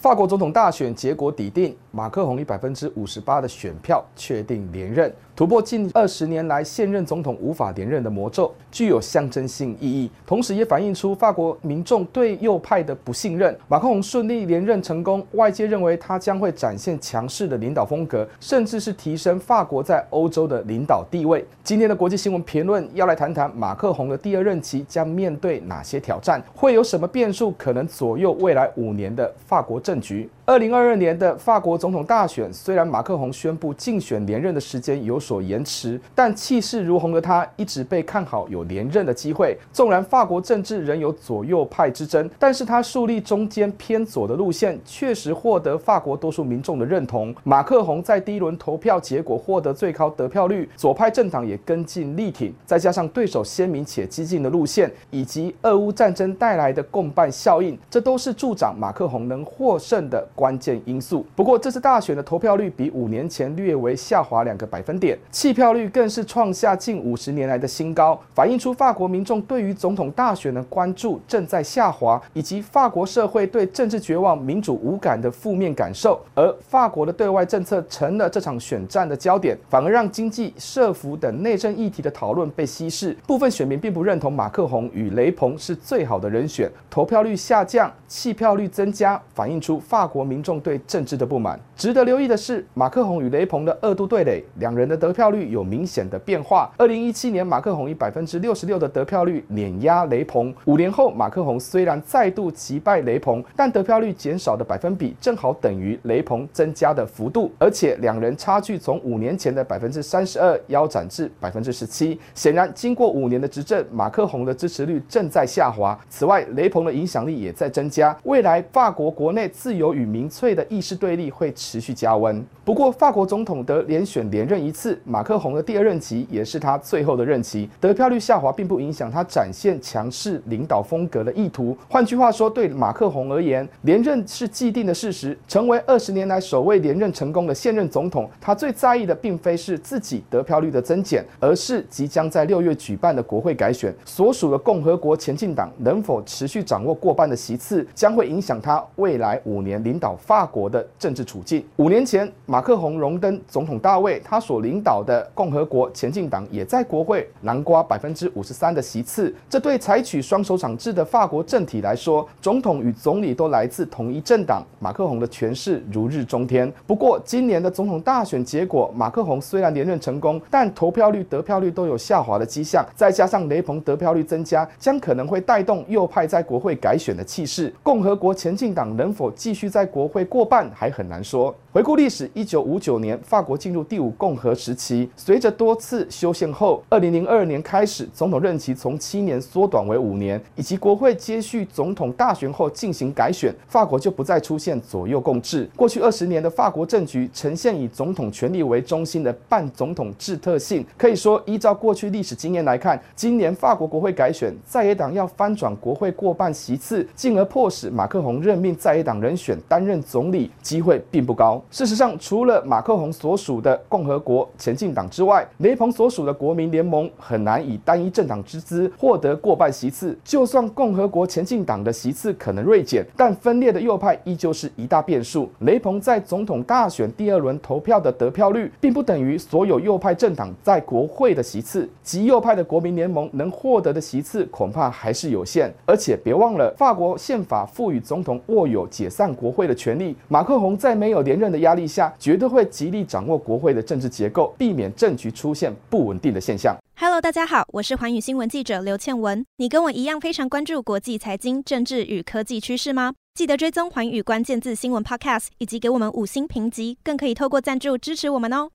法国总统大选结果抵定，马克宏以百分之五十八的选票确定连任。突破近二十年来现任总统无法连任的魔咒，具有象征性意义，同时也反映出法国民众对右派的不信任。马克宏顺利连任成功，外界认为他将会展现强势的领导风格，甚至是提升法国在欧洲的领导地位。今天的国际新闻评论要来谈谈马克宏的第二任期将面对哪些挑战，会有什么变数可能左右未来五年的法国政政局。二零二二年的法国总统大选，虽然马克宏宣布竞选连任的时间有所延迟，但气势如虹的他一直被看好有连任的机会。纵然法国政治仍有左右派之争，但是他树立中间偏左的路线，确实获得法国多数民众的认同。马克宏在第一轮投票结果获得最高得票率，左派政党也跟进力挺，再加上对手鲜明且激进的路线，以及俄乌战争带来的共伴效应，这都是助长马克宏能获胜的关键因素。不过，这次大选的投票率比五年前略微下滑两个百分点，弃票率更是创下近五十年来的新高，反映出法国民众对于总统大选的关注正在下滑，以及法国社会对政治绝望、民主无感的负面感受。而法国的对外政策成了这场选战的焦点，反而让经济、社福等内政议题的讨论被稀释。部分选民并不认同马克宏与雷鹏是最好的人选，投票率下降，弃票率增加，反映出法国。民众对政治的不满。值得留意的是，马克宏与雷鹏的二度对垒，两人的得票率有明显的变化。二零一七年，马克宏以百分之六十六的得票率碾压雷鹏。五年后，马克宏虽然再度击败雷鹏，但得票率减少的百分比正好等于雷鹏增加的幅度，而且两人差距从五年前的百分之三十二腰斩至百分之十七。显然，经过五年的执政，马克宏的支持率正在下滑。此外，雷鹏的影响力也在增加。未来，法国国内自由与民粹的意识对立会持续加温。不过，法国总统得连选连任一次，马克宏的第二任期也是他最后的任期。得票率下滑，并不影响他展现强势领导风格的意图。换句话说，对马克宏而言，连任是既定的事实。成为二十年来首位连任成功的现任总统，他最在意的并非是自己得票率的增减，而是即将在六月举办的国会改选，所属的共和国前进党能否持续掌握过半的席次，将会影响他未来五年领导。法国的政治处境。五年前，马克宏荣登总统大位，他所领导的共和国前进党也在国会囊括百分之五十三的席次。这对采取双首长制的法国政体来说，总统与总理都来自同一政党，马克宏的权势如日中天。不过，今年的总统大选结果，马克宏虽然连任成功，但投票率、得票率都有下滑的迹象。再加上雷朋得票率增加，将可能会带动右派在国会改选的气势。共和国前进党能否继续在国会过半还很难说。回顾历史，一九五九年法国进入第五共和时期，随着多次修宪后，二零零二年开始，总统任期从七年缩短为五年，以及国会接续总统大选后进行改选，法国就不再出现左右共治。过去二十年的法国政局呈现以总统权力为中心的半总统制特性。可以说，依照过去历史经验来看，今年法国国会改选，在野党要翻转国会过半席次，进而迫使马克宏任命在野党人选担任总理，机会并不高。事实上，除了马克宏所属的共和国前进党之外，雷鹏所属的国民联盟很难以单一政党之姿获得过半席次。就算共和国前进党的席次可能锐减，但分裂的右派依旧是一大变数。雷鹏在总统大选第二轮投票的得票率，并不等于所有右派政党在国会的席次。极右派的国民联盟能获得的席次恐怕还是有限。而且别忘了，法国宪法赋予总统握有解散国会的权利。马克宏在没有连任的压力下，绝对会极力掌握国会的政治结构，避免政局出现不稳定的现象。Hello，大家好，我是寰宇新闻记者刘倩文。你跟我一样非常关注国际财经、政治与科技趋势吗？记得追踪寰宇关键字新闻 Podcast，以及给我们五星评级，更可以透过赞助支持我们哦。